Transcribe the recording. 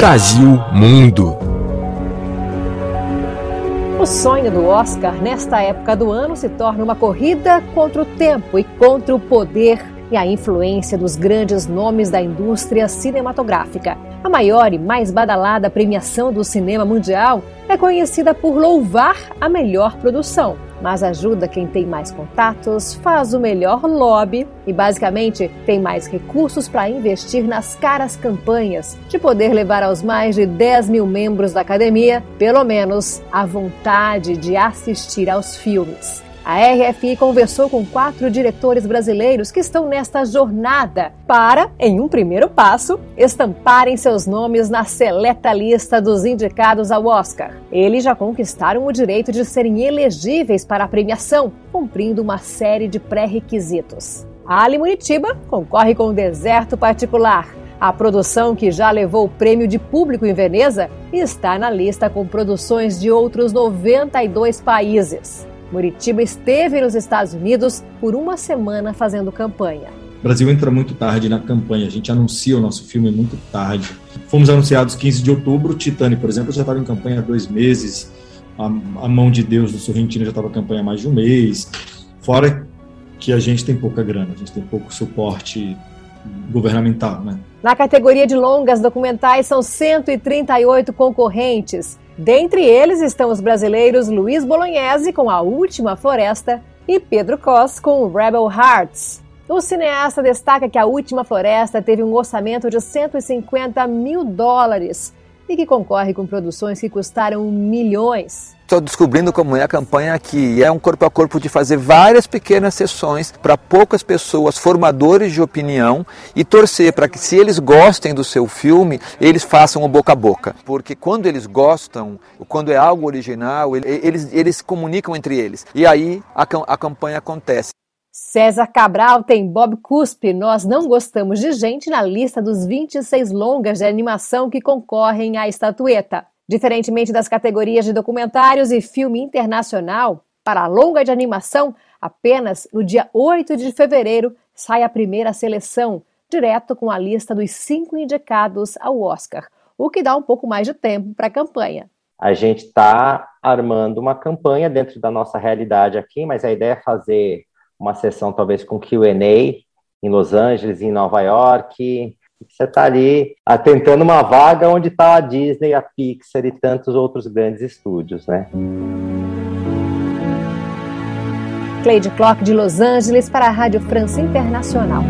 Brasil Mundo. O sonho do Oscar nesta época do ano se torna uma corrida contra o tempo e contra o poder e a influência dos grandes nomes da indústria cinematográfica. A maior e mais badalada premiação do cinema mundial é conhecida por louvar a melhor produção, mas ajuda quem tem mais contatos, faz o melhor lobby e, basicamente, tem mais recursos para investir nas caras campanhas, de poder levar aos mais de 10 mil membros da academia, pelo menos, a vontade de assistir aos filmes. A RFI conversou com quatro diretores brasileiros que estão nesta jornada para, em um primeiro passo, estamparem seus nomes na seleta lista dos indicados ao Oscar. Eles já conquistaram o direito de serem elegíveis para a premiação, cumprindo uma série de pré-requisitos. A Ali Munitiba concorre com o Deserto Particular, a produção que já levou o prêmio de público em Veneza está na lista com produções de outros 92 países. Muritiba esteve nos Estados Unidos por uma semana fazendo campanha. O Brasil entra muito tarde na campanha, a gente anuncia o nosso filme muito tarde. Fomos anunciados 15 de outubro, Titane, por exemplo, já estava em campanha há dois meses, a, a Mão de Deus do Sorrentino já estava em campanha há mais de um mês, fora que a gente tem pouca grana, a gente tem pouco suporte governamental, né? Na categoria de longas documentais são 138 concorrentes. Dentre eles estão os brasileiros Luiz Bolognese com A Última Floresta e Pedro Cos com Rebel Hearts. O cineasta destaca que A Última Floresta teve um orçamento de 150 mil dólares e que concorre com produções que custaram milhões. Estou descobrindo como é a campanha que é um corpo a corpo de fazer várias pequenas sessões para poucas pessoas, formadores de opinião e torcer para que se eles gostem do seu filme, eles façam o boca a boca. Porque quando eles gostam, quando é algo original, eles, eles comunicam entre eles. E aí a, a campanha acontece. César Cabral tem Bob Cuspe, Nós Não Gostamos de Gente na lista dos 26 longas de animação que concorrem à estatueta. Diferentemente das categorias de documentários e filme internacional, para a longa de animação, apenas no dia 8 de fevereiro sai a primeira seleção, direto com a lista dos cinco indicados ao Oscar, o que dá um pouco mais de tempo para a campanha. A gente está armando uma campanha dentro da nossa realidade aqui, mas a ideia é fazer uma sessão talvez com Q&A em Los Angeles, em Nova York, você está ali tentando uma vaga onde está a Disney, a Pixar e tantos outros grandes estúdios, né? Cleide Clock de Los Angeles para a Rádio França Internacional.